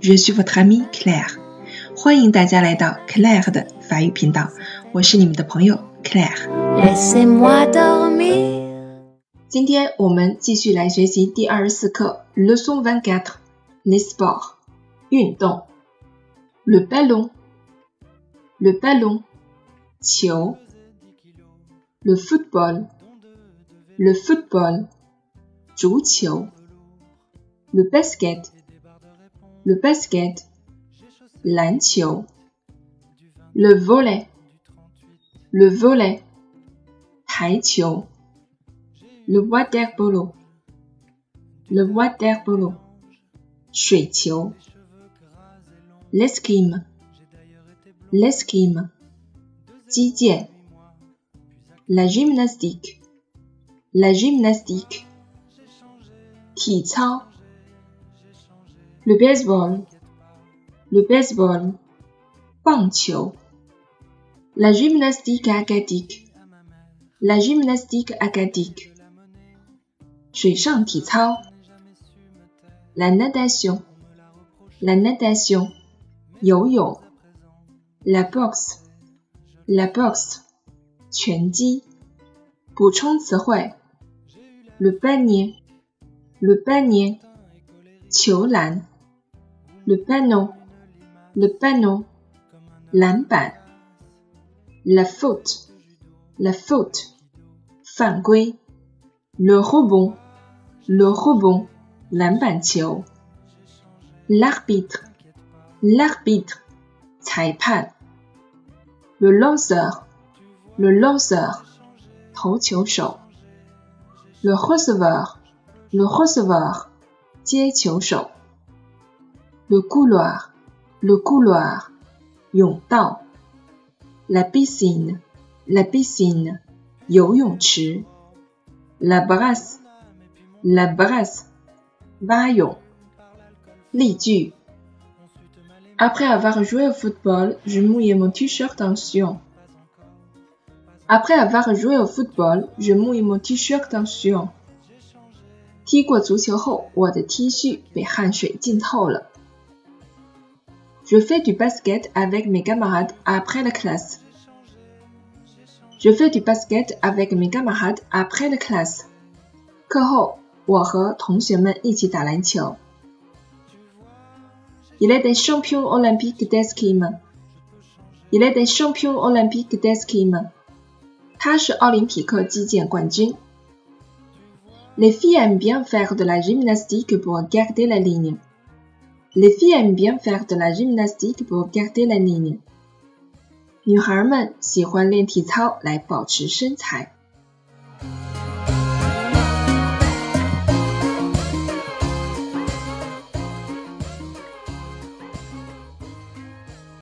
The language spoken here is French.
Je suis votre amie Claire. 欢迎大家来到 Claire 的法语频道，我是你们的朋友 Claire。今天我们继续来学习第二十四课，leçon vingt-quatre，les sports，运动。le ballon，le ballon，球。le football，le football，足球。le basket，le basket， le basket, le volet, le volet, le waterpolo, le waterpolo, l'escrime, l'escrime, la gymnastique, la gymnastique, le baseball, le baseball, 棒球 la gymnastique aquatique, la gymnastique aquatique, 水上体操，la natation，la natation，游泳，la boxe，la boxe，拳击。补充词汇，le panier，le panier，球篮 le panneau, le panneau, l'anban, la faute, la faute, fangui, le rebond, le rebond, l'anbanqiu, l'arbitre, l'arbitre, taipan, le lanceur, le lanceur, shou, le receveur, le receveur, shou le couloir, le couloir, la piscine, la piscine, la brasse, la brasse, baillon. Après avoir joué au football, je mouillais mon t-shirt en suant. Après avoir joué au football, je mouillais mon t-shirt en suant. Je fais du basket avec mes camarades après la classe. Je fais du basket avec mes camarades après la classe. 课后我和同学们一起打篮球。Il est des champions olympiques d'escrime. Il est des champions olympiques d'escrime. 他是奥林匹克击剑冠军。Les filles aiment bien faire de la gymnastique pour garder la ligne. Les filles aiment bien faire de la gymnastique pour garder la ligne. 女孩们喜欢练体操来保持身材。